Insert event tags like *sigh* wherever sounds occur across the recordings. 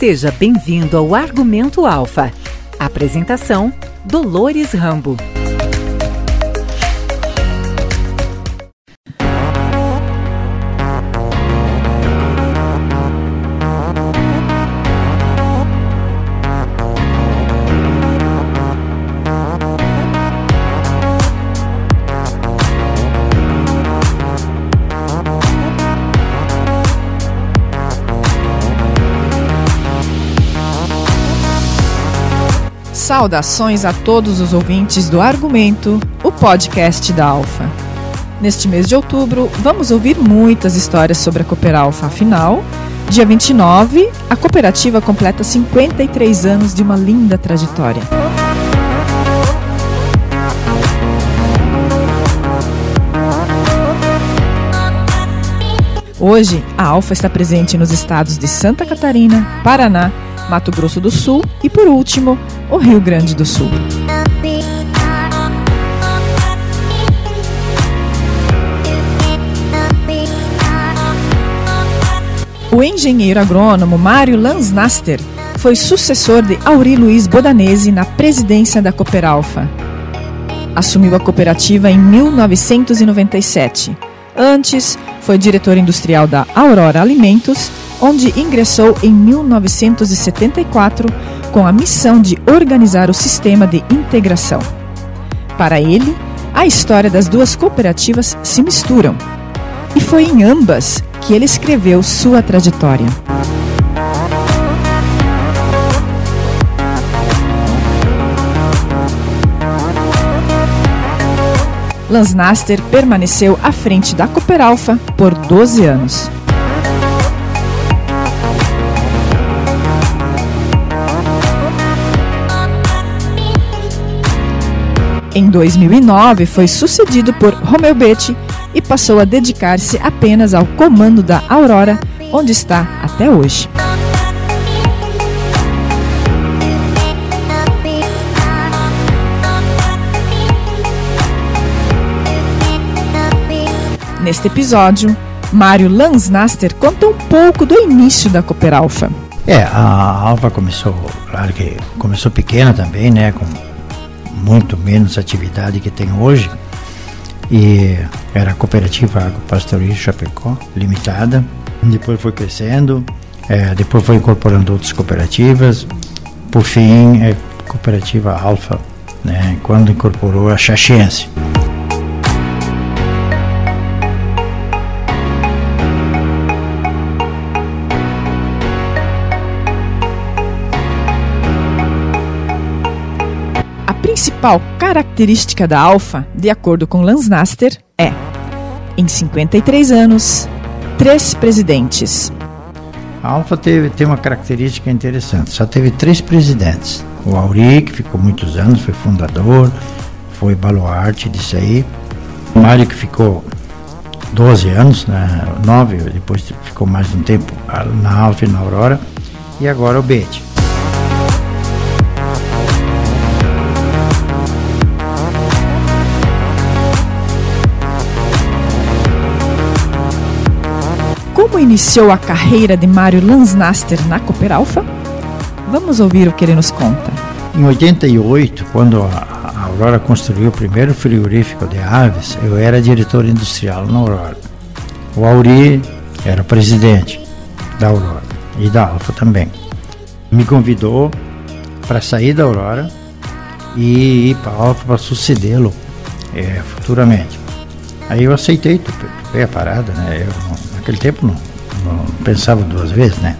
Seja bem-vindo ao Argumento Alfa. Apresentação: Dolores Rambo. Saudações a todos os ouvintes do Argumento, o podcast da Alfa. Neste mês de outubro, vamos ouvir muitas histórias sobre a Cooper Alfa. Afinal, dia 29, a cooperativa completa 53 anos de uma linda trajetória. Hoje, a Alfa está presente nos estados de Santa Catarina, Paraná, Mato Grosso do Sul e, por último, o Rio Grande do Sul. O engenheiro agrônomo Mário Lansnaster foi sucessor de Auri Luiz Bodanese na presidência da Cooperalfa. Assumiu a cooperativa em 1997. Antes, foi diretor industrial da Aurora Alimentos onde ingressou em 1974 com a missão de organizar o sistema de integração. Para ele, a história das duas cooperativas se misturam. E foi em ambas que ele escreveu sua trajetória. Lansnaster permaneceu à frente da Cooperalfa por 12 anos. Em 2009, foi sucedido por Romeu Betti e passou a dedicar-se apenas ao comando da Aurora, onde está até hoje. Neste episódio, Mário Lansnaster conta um pouco do início da Cooper Alpha. É, a Alfa começou, claro que começou pequena também, né, com muito menos atividade que tem hoje. E era a Cooperativa Agropastoril Chapecó, limitada. Depois foi crescendo, é, depois foi incorporando outras cooperativas. Por fim, é Cooperativa Alfa, né, quando incorporou a Xaxiense. Principal característica da Alfa, de acordo com Lansnaster, é: em 53 anos, três presidentes. A Alfa teve, tem uma característica interessante: só teve três presidentes. O Auri, que ficou muitos anos, foi fundador, foi baluarte disso aí. O Mário, que ficou 12 anos, né, 9, depois ficou mais um tempo na Alfa e na Aurora. E agora o Bete. Como iniciou a carreira de Mário Lansnaster na Cooper Alpha? Vamos ouvir o que ele nos conta. Em 88, quando a Aurora construiu o primeiro frigorífico de aves, eu era diretor industrial na Aurora. O Auri era presidente da Aurora e da Alfa também. Me convidou para sair da Aurora e ir para a Alfa para sucedê-lo é, futuramente. Aí eu aceitei, topei a parada, né? Eu naquele tempo não, não pensava duas vezes, né?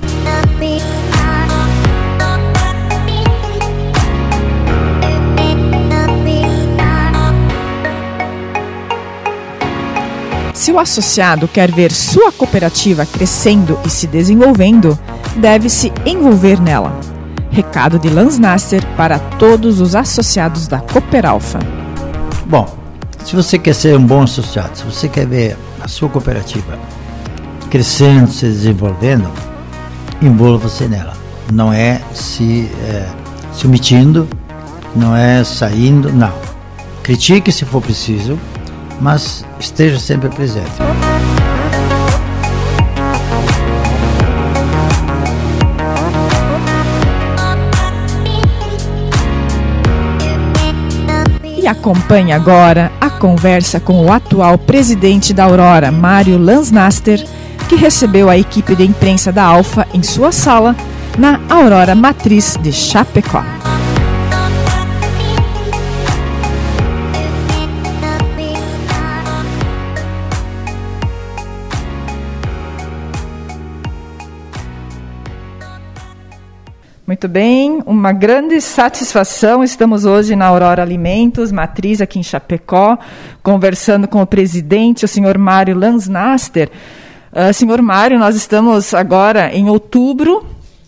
Se o associado quer ver sua cooperativa crescendo e se desenvolvendo, deve se envolver nela. Recado de Lansnasser para todos os associados da Cooperalfa. Bom, se você quer ser um bom associado, se você quer ver a sua cooperativa crescendo, se desenvolvendo, envolva-se nela. Não é se, é, se omitindo, não é saindo, não. Critique se for preciso, mas esteja sempre presente. E acompanhe agora a conversa com o atual presidente da Aurora, Mário Lansnaster que recebeu a equipe de imprensa da Alfa em sua sala na Aurora Matriz de Chapecó. Muito bem, uma grande satisfação. Estamos hoje na Aurora Alimentos, matriz aqui em Chapecó, conversando com o presidente, o senhor Mário Lansnaster. Uh, senhor Mário, nós estamos agora em outubro,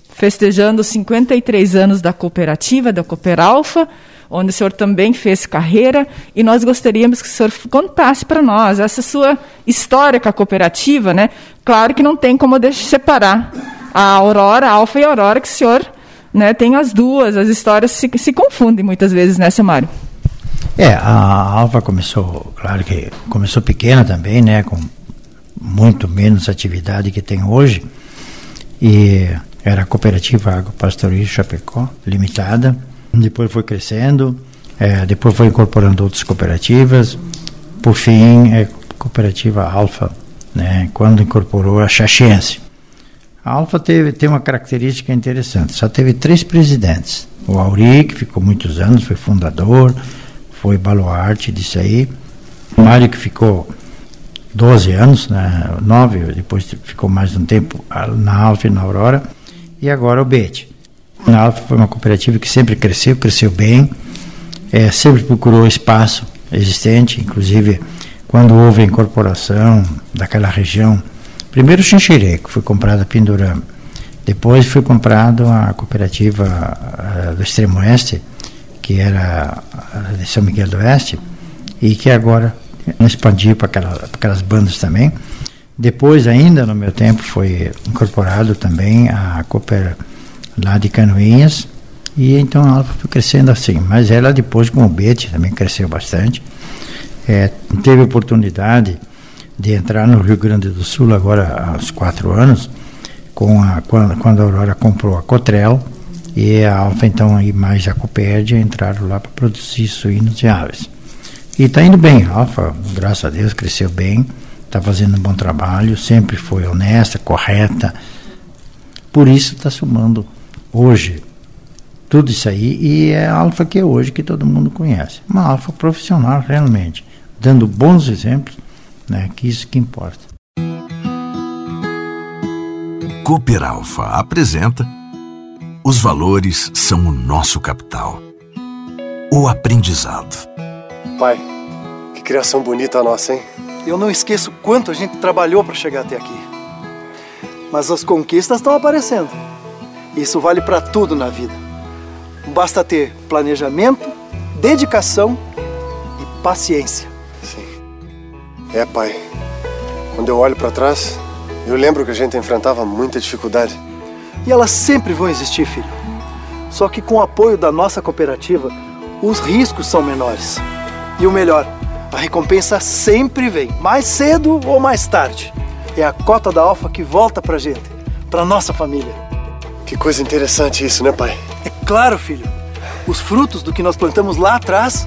festejando 53 anos da cooperativa, da Cooperalfa, onde o senhor também fez carreira, e nós gostaríamos que o senhor contasse para nós essa sua história com a cooperativa, né? Claro que não tem como separar a Aurora, a Alfa e a Aurora, que o senhor né, tem as duas, as histórias se, se confundem muitas vezes, né, Mário? É, a Alfa começou, claro que começou pequena também, né, com muito menos atividade que tem hoje, e era a Cooperativa Agropastoril Chapecó, limitada, depois foi crescendo, é, depois foi incorporando outras cooperativas, por fim, é Cooperativa Alfa, né, quando incorporou a Xaxiense. A Alfa teve, tem uma característica interessante, só teve três presidentes. O Auri, que ficou muitos anos, foi fundador, foi baluarte disso aí. O Mário, que ficou 12 anos, né, 9, depois ficou mais um tempo na Alfa e na Aurora. E agora o Bete. A Alfa foi uma cooperativa que sempre cresceu, cresceu bem, é, sempre procurou espaço existente, inclusive quando houve a incorporação daquela região Primeiro Xinxirê, que foi comprado a Pindurama. Depois foi comprado a cooperativa uh, do Extremo Oeste, que era de São Miguel do Oeste, e que agora expandiu para aquela, aquelas bandas também. Depois, ainda no meu tempo, foi incorporado também a Cooper lá de Canoinhas, e então ela foi crescendo assim. Mas ela depois, com o Bete, também cresceu bastante. É, teve oportunidade de entrar no Rio Grande do Sul agora há uns quatro anos, com a, quando, quando a Aurora comprou a Cotrel e a Alfa então e mais a Copérdia entraram lá para produzir suínos e aves. E está indo bem, a Alfa, graças a Deus, cresceu bem, está fazendo um bom trabalho, sempre foi honesta, correta. Por isso está somando hoje tudo isso aí e é a Alfa que é hoje que todo mundo conhece. Uma Alfa profissional realmente, dando bons exemplos né? Que isso que importa. Cooper Alpha apresenta Os valores são o nosso capital. O aprendizado. Pai, que criação bonita a nossa, hein? Eu não esqueço quanto a gente trabalhou para chegar até aqui. Mas as conquistas estão aparecendo. Isso vale para tudo na vida. Basta ter planejamento, dedicação e paciência. É, pai. Quando eu olho para trás, eu lembro que a gente enfrentava muita dificuldade. E elas sempre vão existir, filho. Só que com o apoio da nossa cooperativa, os riscos são menores. E o melhor, a recompensa sempre vem, mais cedo ou mais tarde. É a cota da alfa que volta pra gente, pra nossa família. Que coisa interessante isso, né, pai? É claro, filho. Os frutos do que nós plantamos lá atrás,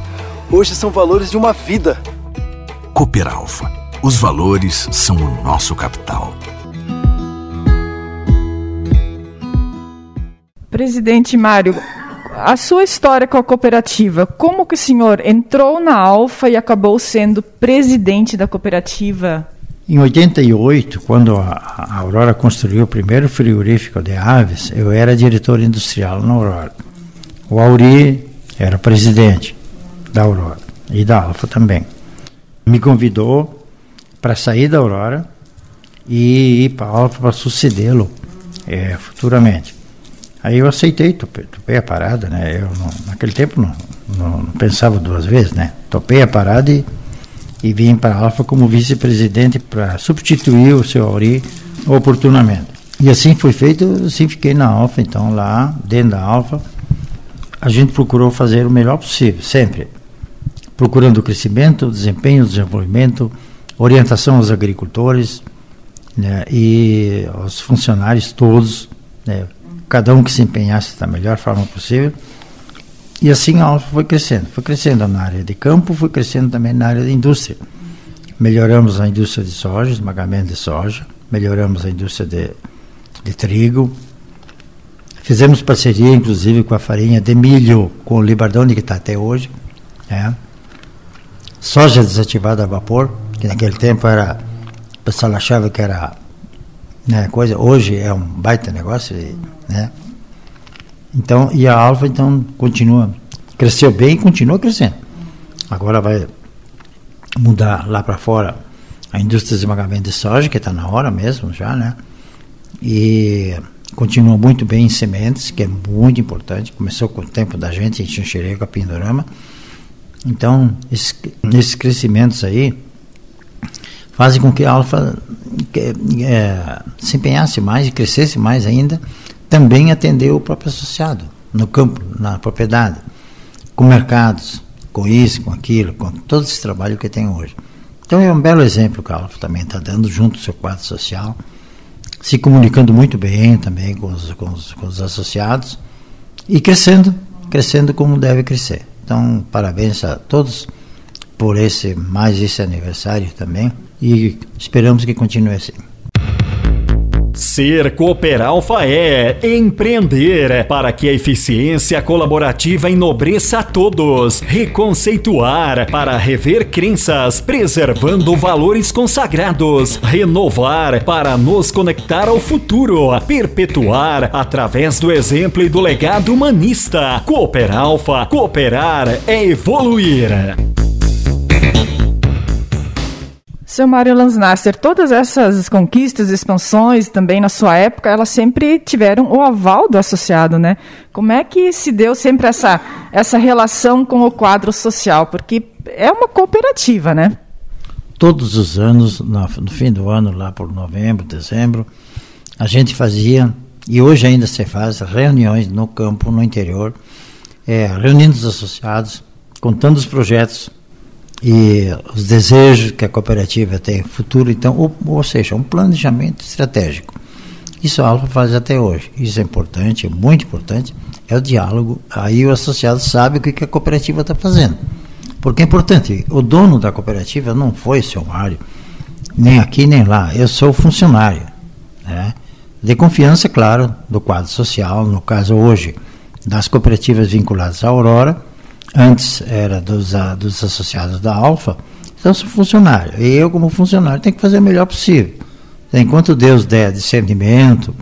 hoje são valores de uma vida. Cooper Alpha. Os valores são o nosso capital. Presidente Mário, a sua história com a cooperativa, como que o senhor entrou na Alfa e acabou sendo presidente da cooperativa? Em 88, quando a Aurora construiu o primeiro frigorífico de aves, eu era diretor industrial na Aurora. O Auri era presidente da Aurora e da Alfa também me convidou para sair da Aurora e ir para a Alfa para sucedê-lo é, futuramente. Aí eu aceitei, topei, topei a parada, né? Eu não, naquele tempo não, não, não, pensava duas vezes, né? Topei a parada e, e vim para a Alfa como vice-presidente para substituir o seu Auri oportunamente. E assim foi feito, assim fiquei na Alfa, então lá dentro da Alfa a gente procurou fazer o melhor possível, sempre procurando o crescimento, o desempenho, o desenvolvimento, orientação aos agricultores né, e aos funcionários todos, né, cada um que se empenhasse da melhor forma possível. E assim a Alfa foi crescendo, foi crescendo na área de campo, foi crescendo também na área de indústria. Melhoramos a indústria de soja, esmagamento de soja, melhoramos a indústria de, de trigo, fizemos parceria inclusive com a farinha de milho, com o Libardone que está até hoje, né? soja desativada a vapor, que naquele tempo era, o pessoal achava que era né, coisa, hoje é um baita negócio, né? Então, e a Alfa então continua, cresceu bem e continua crescendo. Agora vai mudar lá para fora a indústria de esmagamento de soja, que está na hora mesmo já, né? E continua muito bem em sementes, que é muito importante. Começou com o tempo da gente em Xanxerê, com a Pindorama. Então, esses, esses crescimentos aí fazem com que a Alfa é, se empenhasse mais e crescesse mais ainda, também atender o próprio associado, no campo, na propriedade, com mercados, com isso, com aquilo, com todo esse trabalho que tem hoje. Então é um belo exemplo que a Alfa também está dando junto ao seu quadro social, se comunicando muito bem também com os, com os, com os associados e crescendo, crescendo como deve crescer. Então, parabéns a todos por esse mais esse aniversário também e esperamos que continue assim. Ser Cooperalfa é empreender para que a eficiência colaborativa enobreça a todos, reconceituar para rever crenças, preservando *laughs* valores consagrados, renovar para nos conectar ao futuro, perpetuar através do exemplo e do legado humanista. Cooperalfa, cooperar é evoluir. Seu Mário Lansnasser, todas essas conquistas, expansões, também na sua época, elas sempre tiveram o aval do associado, né? Como é que se deu sempre essa, essa relação com o quadro social? Porque é uma cooperativa, né? Todos os anos, no fim do ano, lá por novembro, dezembro, a gente fazia, e hoje ainda se faz, reuniões no campo, no interior, é, reunindo os associados, contando os projetos e os desejos que a cooperativa tem futuro, então, ou, ou seja, um planejamento estratégico. Isso a Alfa faz até hoje. Isso é importante, é muito importante. É o diálogo. Aí o associado sabe o que a cooperativa está fazendo. Porque é importante, o dono da cooperativa não foi seu Mário, nem aqui nem lá. Eu sou funcionário. Né? De confiança, claro, do quadro social, no caso hoje, das cooperativas vinculadas à Aurora antes era dos, dos associados da Alfa, então sou funcionário. E eu, como funcionário, tenho que fazer o melhor possível. Enquanto Deus der discernimento,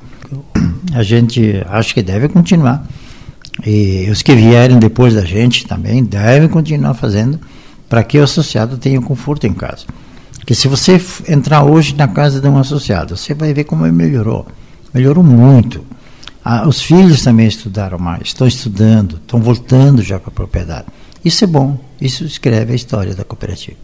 a gente acho que deve continuar. E os que vierem depois da gente também devem continuar fazendo para que o associado tenha conforto em casa. Porque se você entrar hoje na casa de um associado, você vai ver como ele melhorou. Melhorou muito. Ah, os filhos também estudaram mais, estão estudando, estão voltando já para a propriedade. Isso é bom, isso escreve a história da cooperativa.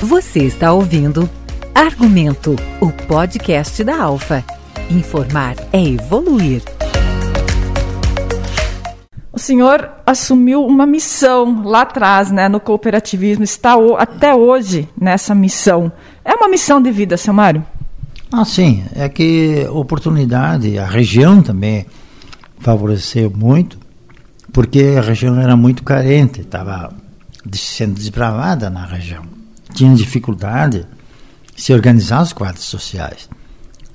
Você está ouvindo Argumento, o podcast da Alfa. Informar é evoluir. O senhor assumiu uma missão lá atrás, né, no cooperativismo, está até hoje nessa missão. É uma missão de vida, seu Mário? Ah, sim. É que oportunidade, a região também favoreceu muito, porque a região era muito carente, estava sendo desbravada na região. Tinha dificuldade de se organizar os quadros sociais,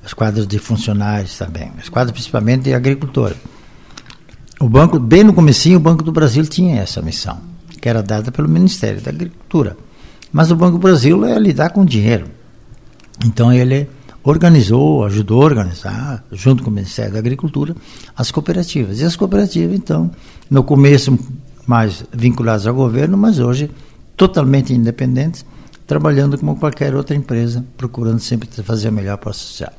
os quadros de funcionários também, os quadros principalmente de agricultores. O banco, bem no comecinho, o Banco do Brasil tinha essa missão, que era dada pelo Ministério da Agricultura. Mas o Banco do Brasil é lidar com dinheiro. Então ele organizou, ajudou a organizar, junto com o Ministério da Agricultura, as cooperativas. E as cooperativas, então, no começo mais vinculadas ao governo, mas hoje totalmente independentes, trabalhando como qualquer outra empresa, procurando sempre fazer o melhor para o associado.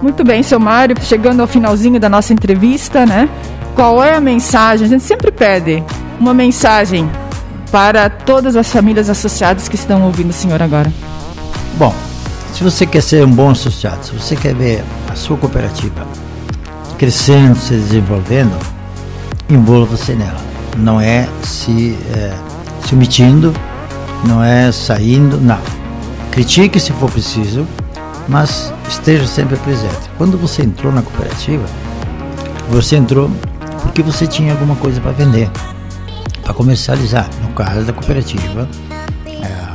Muito bem, seu Mário, chegando ao finalzinho da nossa entrevista, né? Qual é a mensagem? A gente sempre pede uma mensagem para todas as famílias associadas que estão ouvindo o senhor agora. Bom, se você quer ser um bom associado, se você quer ver a sua cooperativa crescendo, se desenvolvendo, envolva-se nela. Não é se, é, se omitindo, não é saindo, não. Critique se for preciso, mas esteja sempre presente. Quando você entrou na cooperativa, você entrou porque você tinha alguma coisa para vender, para comercializar. No caso da cooperativa, é,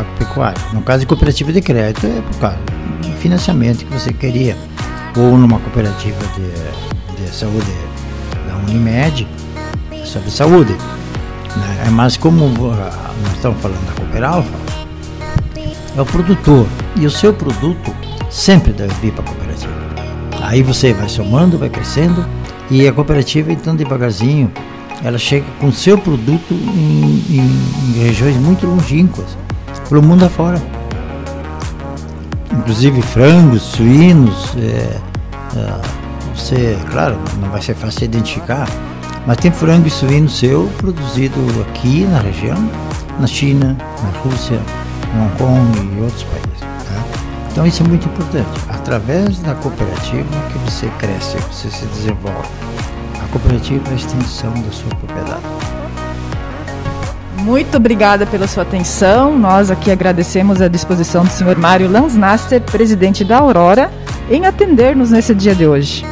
agropecuária. No caso de cooperativa de crédito, é por causa do financiamento que você queria. Ou numa cooperativa de, de saúde da Unimed, sobre saúde. Né? É Mas como ah, nós estamos falando da Cooperalfa, é o produtor. E o seu produto sempre deve vir para a cooperativa. Aí você vai somando, vai crescendo e a cooperativa, então, devagarzinho, ela chega com seu produto em, em, em regiões muito longínquas, pelo mundo afora. Inclusive frangos, suínos, é, é, você, claro, não vai ser fácil identificar, mas tem frango e suíno seu produzido aqui na região, na China, na Rússia, em Hong Kong e outros países. Então isso é muito importante. Através da cooperativa que você cresce, você se desenvolve. A cooperativa é a extensão da sua propriedade. Muito obrigada pela sua atenção. Nós aqui agradecemos a disposição do senhor Mário Lansnaster, presidente da Aurora, em atender-nos nesse dia de hoje.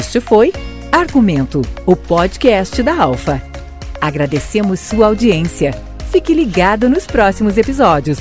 Este foi Argumento, o podcast da Alfa. Agradecemos sua audiência. Fique ligado nos próximos episódios.